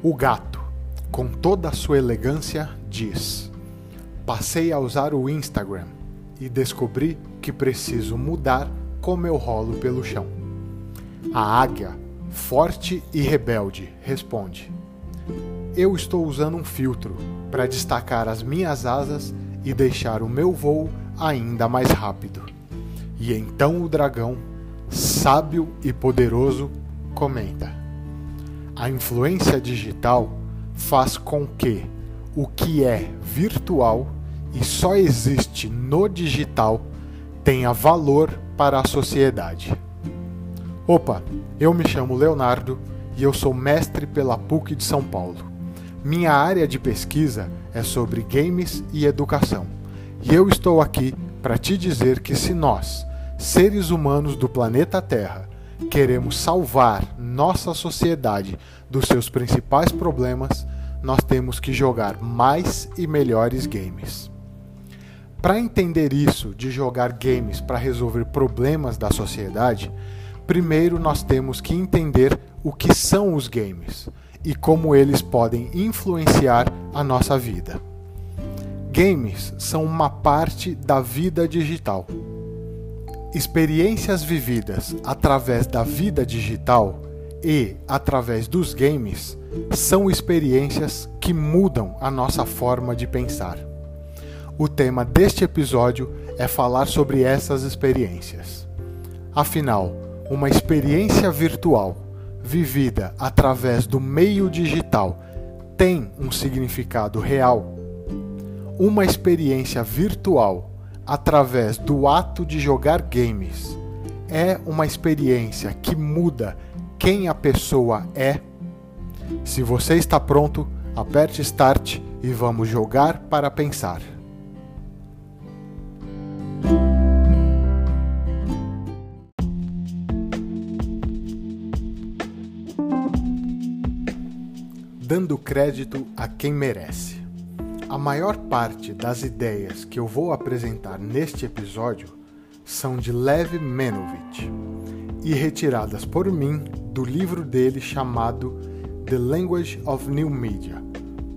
O gato, com toda a sua elegância, diz: Passei a usar o Instagram e descobri que preciso mudar como eu rolo pelo chão. A águia, forte e rebelde, responde: Eu estou usando um filtro para destacar as minhas asas e deixar o meu voo ainda mais rápido. E então o dragão, sábio e poderoso, comenta: A influência digital faz com que o que é virtual e só existe no digital tenha valor para a sociedade. Opa, eu me chamo Leonardo e eu sou mestre pela PUC de São Paulo. Minha área de pesquisa é sobre games e educação. E eu estou aqui para te dizer que se nós, seres humanos do planeta Terra, queremos salvar nossa sociedade dos seus principais problemas, nós temos que jogar mais e melhores games. Para entender isso de jogar games para resolver problemas da sociedade, primeiro nós temos que entender o que são os games e como eles podem influenciar a nossa vida. Games são uma parte da vida digital. Experiências vividas através da vida digital e através dos games são experiências que mudam a nossa forma de pensar. O tema deste episódio é falar sobre essas experiências. Afinal, uma experiência virtual vivida através do meio digital tem um significado real? Uma experiência virtual através do ato de jogar games é uma experiência que muda quem a pessoa é? Se você está pronto, aperte Start e vamos jogar para pensar. Dando crédito a quem merece. A maior parte das ideias que eu vou apresentar neste episódio são de Lev Menovich e retiradas por mim do livro dele chamado The Language of New Media,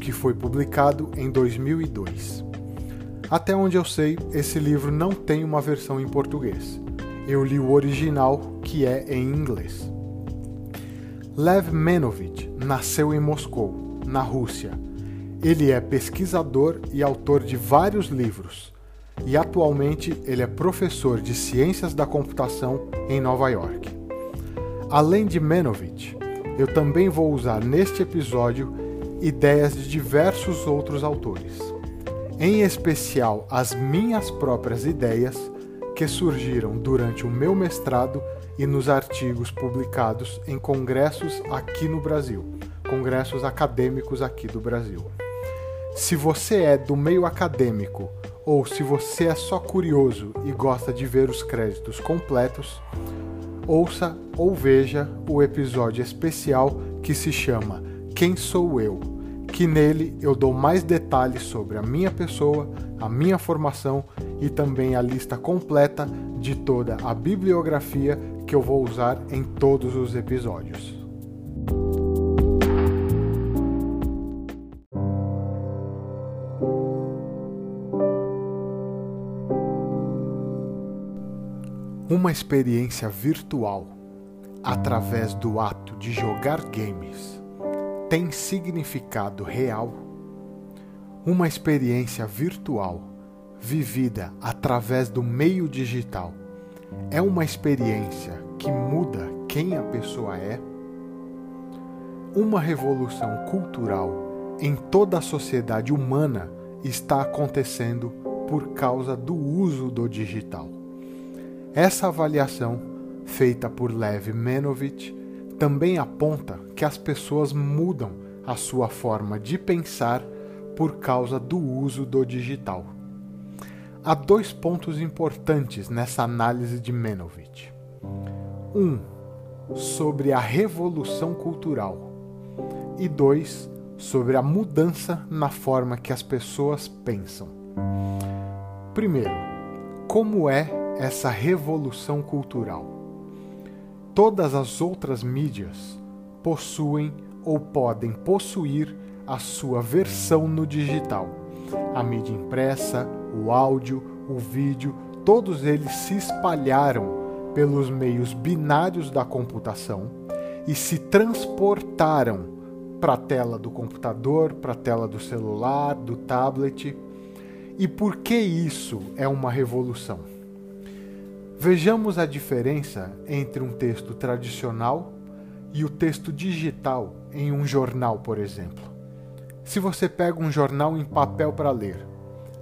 que foi publicado em 2002. Até onde eu sei, esse livro não tem uma versão em português. Eu li o original, que é em inglês. Lev Menovich nasceu em Moscou, na Rússia. Ele é pesquisador e autor de vários livros, e atualmente ele é professor de Ciências da Computação em Nova York. Além de Menovich, eu também vou usar neste episódio ideias de diversos outros autores, em especial as minhas próprias ideias que surgiram durante o meu mestrado e nos artigos publicados em congressos aqui no Brasil, congressos acadêmicos aqui do Brasil. Se você é do meio acadêmico ou se você é só curioso e gosta de ver os créditos completos, ouça ou veja o episódio especial que se chama Quem Sou Eu, que nele eu dou mais detalhes sobre a minha pessoa, a minha formação e também a lista completa de toda a bibliografia que eu vou usar em todos os episódios. Uma experiência virtual através do ato de jogar games tem significado real? Uma experiência virtual vivida através do meio digital é uma experiência que muda quem a pessoa é? Uma revolução cultural em toda a sociedade humana está acontecendo por causa do uso do digital. Essa avaliação, feita por Lev Menovich, também aponta que as pessoas mudam a sua forma de pensar por causa do uso do digital. Há dois pontos importantes nessa análise de Menovich. Um, sobre a revolução cultural, e dois, sobre a mudança na forma que as pessoas pensam. Primeiro, como é essa revolução cultural. Todas as outras mídias possuem ou podem possuir a sua versão no digital. A mídia impressa, o áudio, o vídeo, todos eles se espalharam pelos meios binários da computação e se transportaram para a tela do computador, para a tela do celular, do tablet. E por que isso é uma revolução? Vejamos a diferença entre um texto tradicional e o texto digital em um jornal, por exemplo. Se você pega um jornal em papel para ler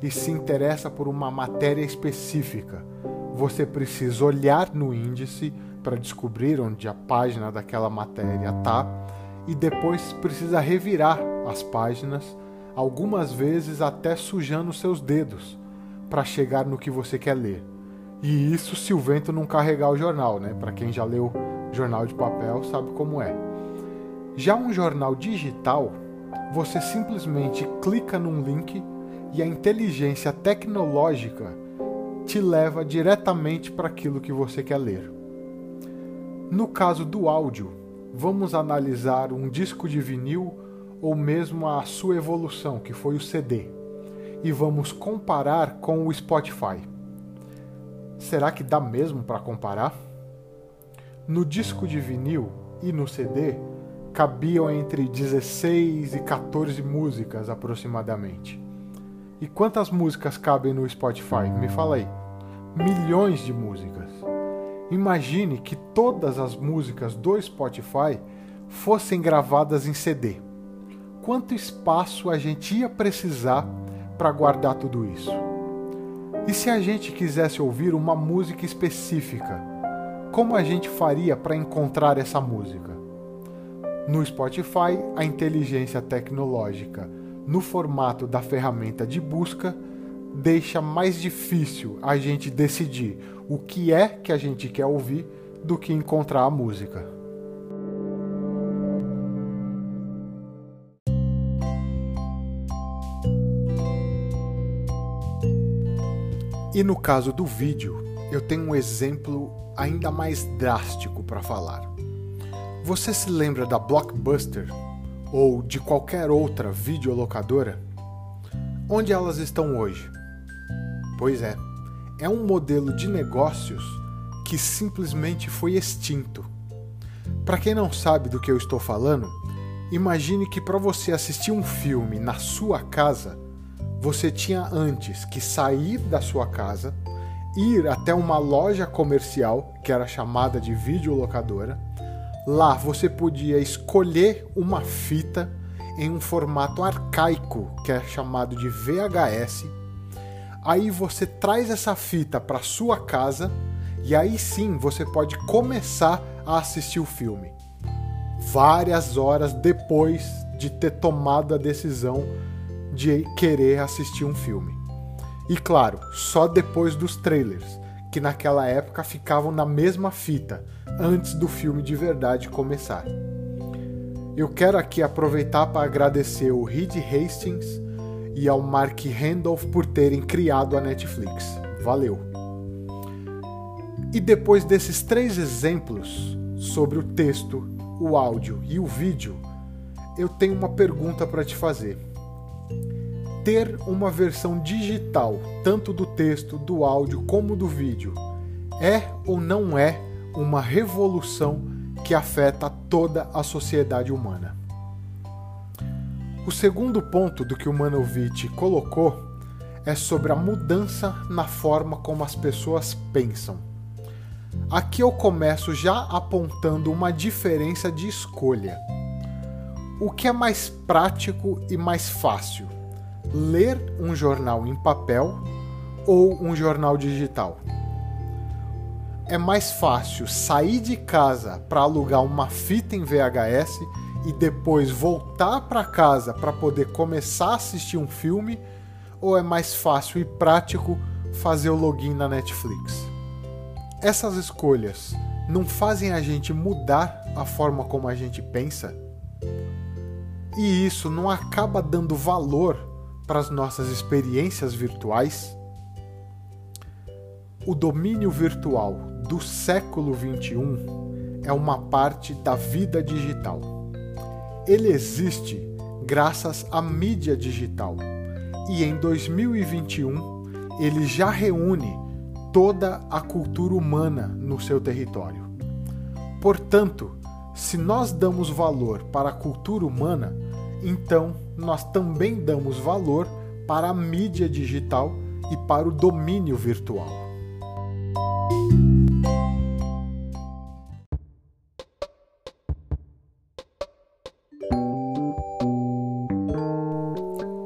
e se interessa por uma matéria específica, você precisa olhar no índice para descobrir onde a página daquela matéria está e depois precisa revirar as páginas, algumas vezes até sujando seus dedos, para chegar no que você quer ler. E isso se o vento não carregar o jornal, né? Para quem já leu jornal de papel sabe como é. Já um jornal digital, você simplesmente clica num link e a inteligência tecnológica te leva diretamente para aquilo que você quer ler. No caso do áudio, vamos analisar um disco de vinil ou mesmo a sua evolução, que foi o CD, e vamos comparar com o Spotify. Será que dá mesmo para comparar? No disco de vinil e no CD cabiam entre 16 e 14 músicas aproximadamente. E quantas músicas cabem no Spotify? Me fala aí milhões de músicas. Imagine que todas as músicas do Spotify fossem gravadas em CD. Quanto espaço a gente ia precisar para guardar tudo isso? E se a gente quisesse ouvir uma música específica, como a gente faria para encontrar essa música? No Spotify, a inteligência tecnológica, no formato da ferramenta de busca, deixa mais difícil a gente decidir o que é que a gente quer ouvir do que encontrar a música. E no caso do vídeo, eu tenho um exemplo ainda mais drástico para falar. Você se lembra da Blockbuster ou de qualquer outra videolocadora? Onde elas estão hoje? Pois é, é um modelo de negócios que simplesmente foi extinto. Para quem não sabe do que eu estou falando, imagine que para você assistir um filme na sua casa, você tinha antes que sair da sua casa, ir até uma loja comercial, que era chamada de videolocadora. Lá você podia escolher uma fita em um formato arcaico, que é chamado de VHS Aí você traz essa fita para sua casa e aí sim você pode começar a assistir o filme. Várias horas depois de ter tomado a decisão de querer assistir um filme. E claro, só depois dos trailers, que naquela época ficavam na mesma fita, antes do filme de verdade começar. Eu quero aqui aproveitar para agradecer o Reed Hastings e ao Mark Randolph por terem criado a Netflix. Valeu! E depois desses três exemplos sobre o texto, o áudio e o vídeo, eu tenho uma pergunta para te fazer. Ter uma versão digital, tanto do texto, do áudio como do vídeo, é ou não é uma revolução que afeta toda a sociedade humana? O segundo ponto do que o Manovich colocou é sobre a mudança na forma como as pessoas pensam. Aqui eu começo já apontando uma diferença de escolha. O que é mais prático e mais fácil? Ler um jornal em papel ou um jornal digital? É mais fácil sair de casa para alugar uma fita em VHS e depois voltar para casa para poder começar a assistir um filme? Ou é mais fácil e prático fazer o login na Netflix? Essas escolhas não fazem a gente mudar a forma como a gente pensa? E isso não acaba dando valor para as nossas experiências virtuais? O domínio virtual do século XXI é uma parte da vida digital ele existe graças à mídia digital e em 2021 ele já reúne toda a cultura humana no seu território. Portanto, se nós damos valor para a cultura humana, então nós também damos valor para a mídia digital e para o domínio virtual.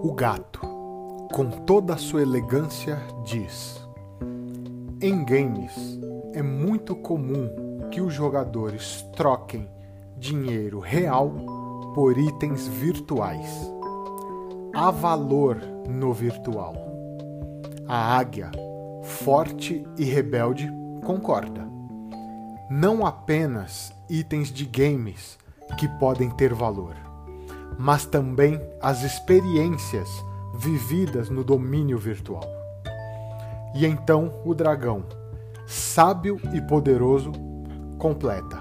O gato, com toda a sua elegância, diz: Em games é muito comum que os jogadores troquem dinheiro real por itens virtuais. Há valor no virtual. A águia, forte e rebelde, concorda. Não apenas itens de games que podem ter valor, mas também as experiências vividas no domínio virtual. E então o dragão, sábio e poderoso, completa: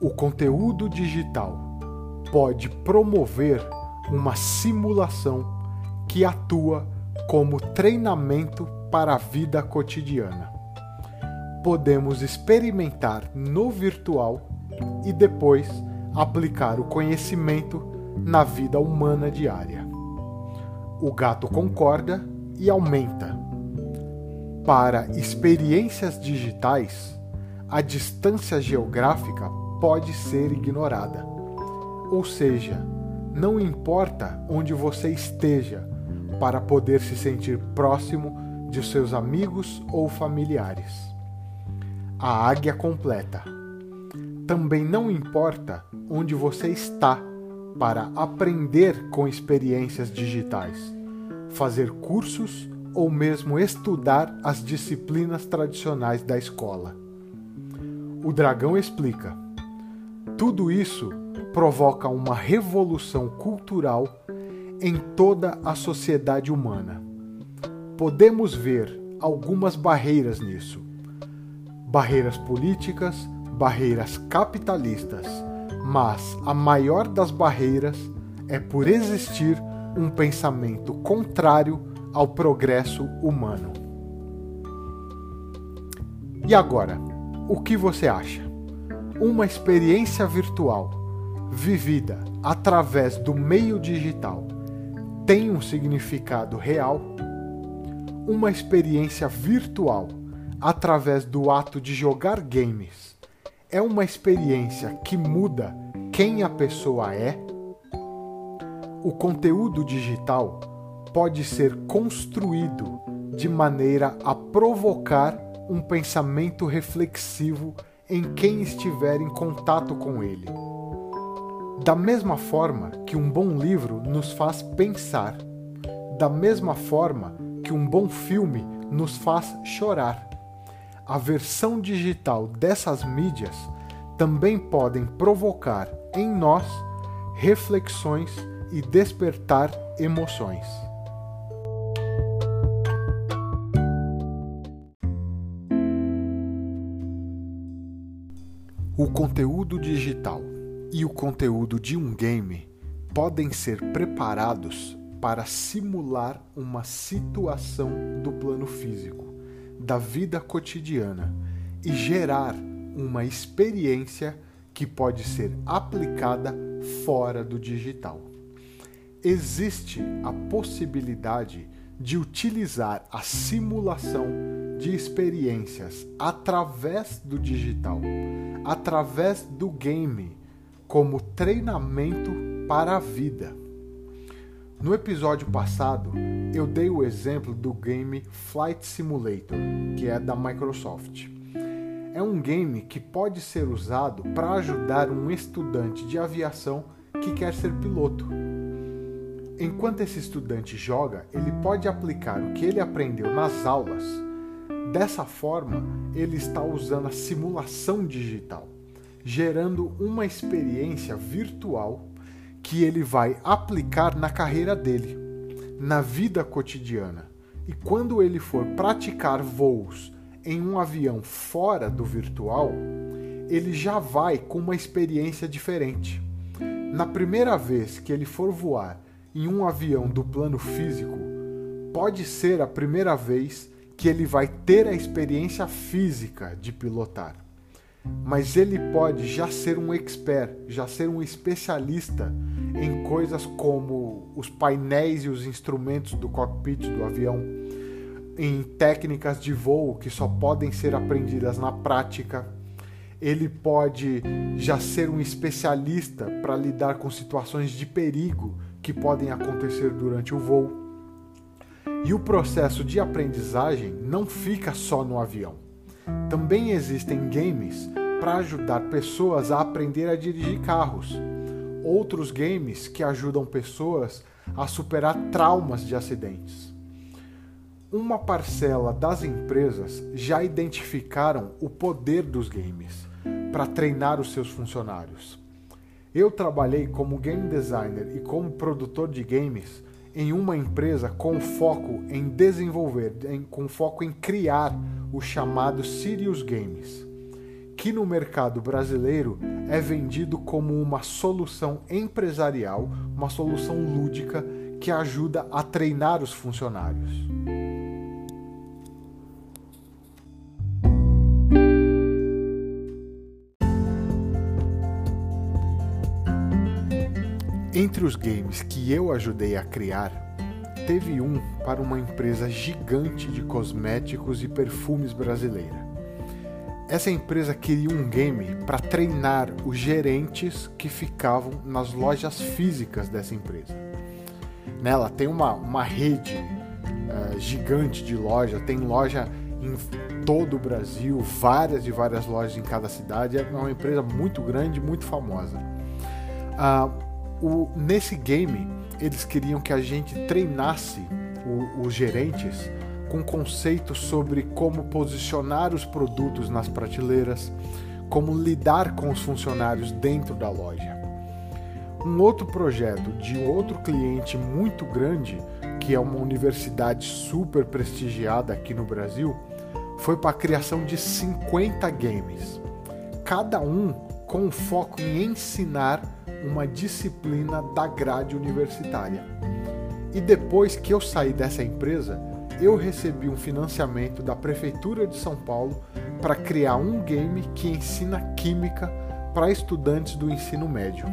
o conteúdo digital pode promover uma simulação que atua como treinamento para a vida cotidiana. Podemos experimentar no virtual e depois aplicar o conhecimento na vida humana diária. O gato concorda e aumenta. Para experiências digitais, a distância geográfica pode ser ignorada. Ou seja, não importa onde você esteja para poder se sentir próximo de seus amigos ou familiares. A águia completa. Também não importa onde você está para aprender com experiências digitais, fazer cursos ou mesmo estudar as disciplinas tradicionais da escola. O dragão explica tudo isso provoca uma revolução cultural em toda a sociedade humana. Podemos ver algumas barreiras nisso: barreiras políticas, barreiras capitalistas, mas a maior das barreiras é por existir um pensamento contrário ao progresso humano. E agora, o que você acha? uma experiência virtual vivida através do meio digital tem um significado real, uma experiência virtual através do ato de jogar games é uma experiência que muda quem a pessoa é. O conteúdo digital pode ser construído de maneira a provocar um pensamento reflexivo em quem estiver em contato com ele. Da mesma forma que um bom livro nos faz pensar, da mesma forma que um bom filme nos faz chorar, a versão digital dessas mídias também podem provocar em nós reflexões e despertar emoções. O conteúdo digital e o conteúdo de um game podem ser preparados para simular uma situação do plano físico, da vida cotidiana e gerar uma experiência que pode ser aplicada fora do digital. Existe a possibilidade de utilizar a simulação de experiências através do digital através do game como treinamento para a vida. No episódio passado, eu dei o exemplo do game Flight Simulator, que é da Microsoft. É um game que pode ser usado para ajudar um estudante de aviação que quer ser piloto. Enquanto esse estudante joga, ele pode aplicar o que ele aprendeu nas aulas Dessa forma, ele está usando a simulação digital, gerando uma experiência virtual que ele vai aplicar na carreira dele, na vida cotidiana. E quando ele for praticar voos em um avião fora do virtual, ele já vai com uma experiência diferente. Na primeira vez que ele for voar em um avião do plano físico, pode ser a primeira vez que ele vai ter a experiência física de pilotar. Mas ele pode já ser um expert, já ser um especialista em coisas como os painéis e os instrumentos do cockpit do avião, em técnicas de voo que só podem ser aprendidas na prática. Ele pode já ser um especialista para lidar com situações de perigo que podem acontecer durante o voo. E o processo de aprendizagem não fica só no avião. Também existem games para ajudar pessoas a aprender a dirigir carros. Outros games que ajudam pessoas a superar traumas de acidentes uma parcela das empresas já identificaram o poder dos games para treinar os seus funcionários. Eu trabalhei como game designer e como produtor de games em uma empresa com foco em desenvolver, em, com foco em criar o chamado Sirius Games, que no mercado brasileiro é vendido como uma solução empresarial, uma solução lúdica que ajuda a treinar os funcionários. Entre os games que eu ajudei a criar, teve um para uma empresa gigante de cosméticos e perfumes brasileira. Essa empresa queria um game para treinar os gerentes que ficavam nas lojas físicas dessa empresa. Nela tem uma, uma rede uh, gigante de loja, tem loja em todo o Brasil, várias e várias lojas em cada cidade. É uma empresa muito grande, muito famosa. Uh, o, nesse game, eles queriam que a gente treinasse o, os gerentes com conceitos sobre como posicionar os produtos nas prateleiras, como lidar com os funcionários dentro da loja. Um outro projeto de outro cliente muito grande, que é uma universidade super prestigiada aqui no Brasil, foi para a criação de 50 games, cada um com foco em ensinar uma disciplina da grade universitária. E depois que eu saí dessa empresa, eu recebi um financiamento da Prefeitura de São Paulo para criar um game que ensina química para estudantes do ensino médio.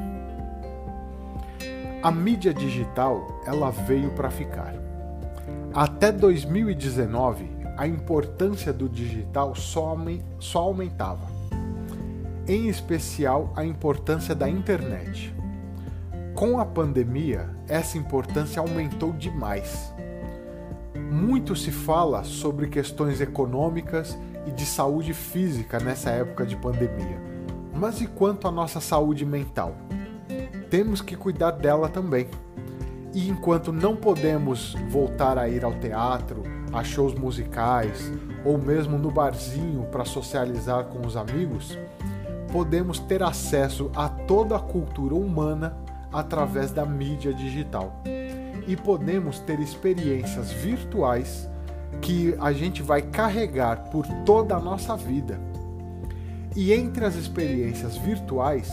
A mídia digital, ela veio para ficar. Até 2019, a importância do digital só, aumentava em especial a importância da internet. Com a pandemia, essa importância aumentou demais. Muito se fala sobre questões econômicas e de saúde física nessa época de pandemia. Mas e quanto à nossa saúde mental? Temos que cuidar dela também. E enquanto não podemos voltar a ir ao teatro, a shows musicais ou mesmo no barzinho para socializar com os amigos, podemos ter acesso a toda a cultura humana através da mídia digital. E podemos ter experiências virtuais que a gente vai carregar por toda a nossa vida. E entre as experiências virtuais,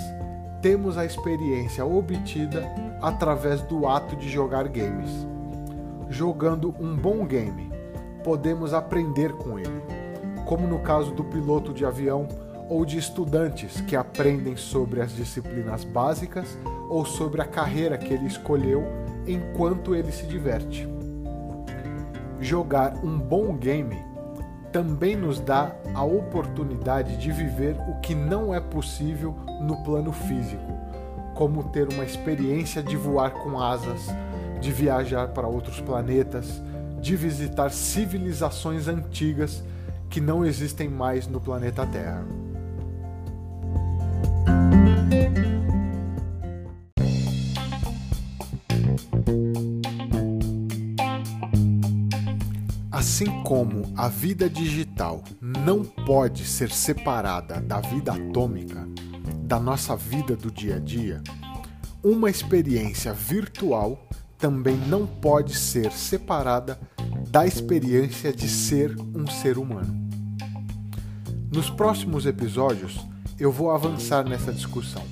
temos a experiência obtida através do ato de jogar games. Jogando um bom game, podemos aprender com ele, como no caso do piloto de avião ou de estudantes que aprendem sobre as disciplinas básicas ou sobre a carreira que ele escolheu enquanto ele se diverte. Jogar um bom game também nos dá a oportunidade de viver o que não é possível no plano físico, como ter uma experiência de voar com asas, de viajar para outros planetas, de visitar civilizações antigas que não existem mais no planeta Terra. Como a vida digital não pode ser separada da vida atômica, da nossa vida do dia a dia, uma experiência virtual também não pode ser separada da experiência de ser um ser humano. Nos próximos episódios, eu vou avançar nessa discussão.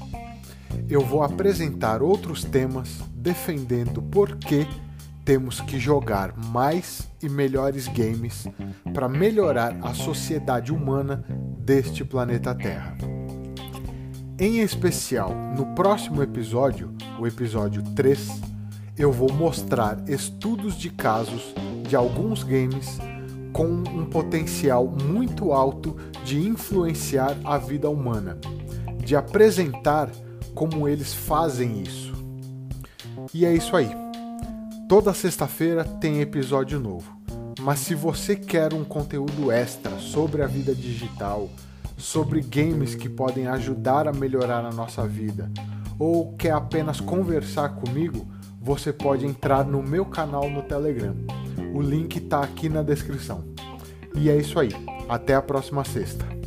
eu vou apresentar outros temas defendendo por que temos que jogar mais e melhores games para melhorar a sociedade humana deste planeta Terra. Em especial, no próximo episódio, o episódio 3, eu vou mostrar estudos de casos de alguns games com um potencial muito alto de influenciar a vida humana, de apresentar como eles fazem isso. E é isso aí. Toda sexta-feira tem episódio novo. Mas se você quer um conteúdo extra sobre a vida digital, sobre games que podem ajudar a melhorar a nossa vida, ou quer apenas conversar comigo, você pode entrar no meu canal no Telegram. O link está aqui na descrição. E é isso aí. Até a próxima sexta.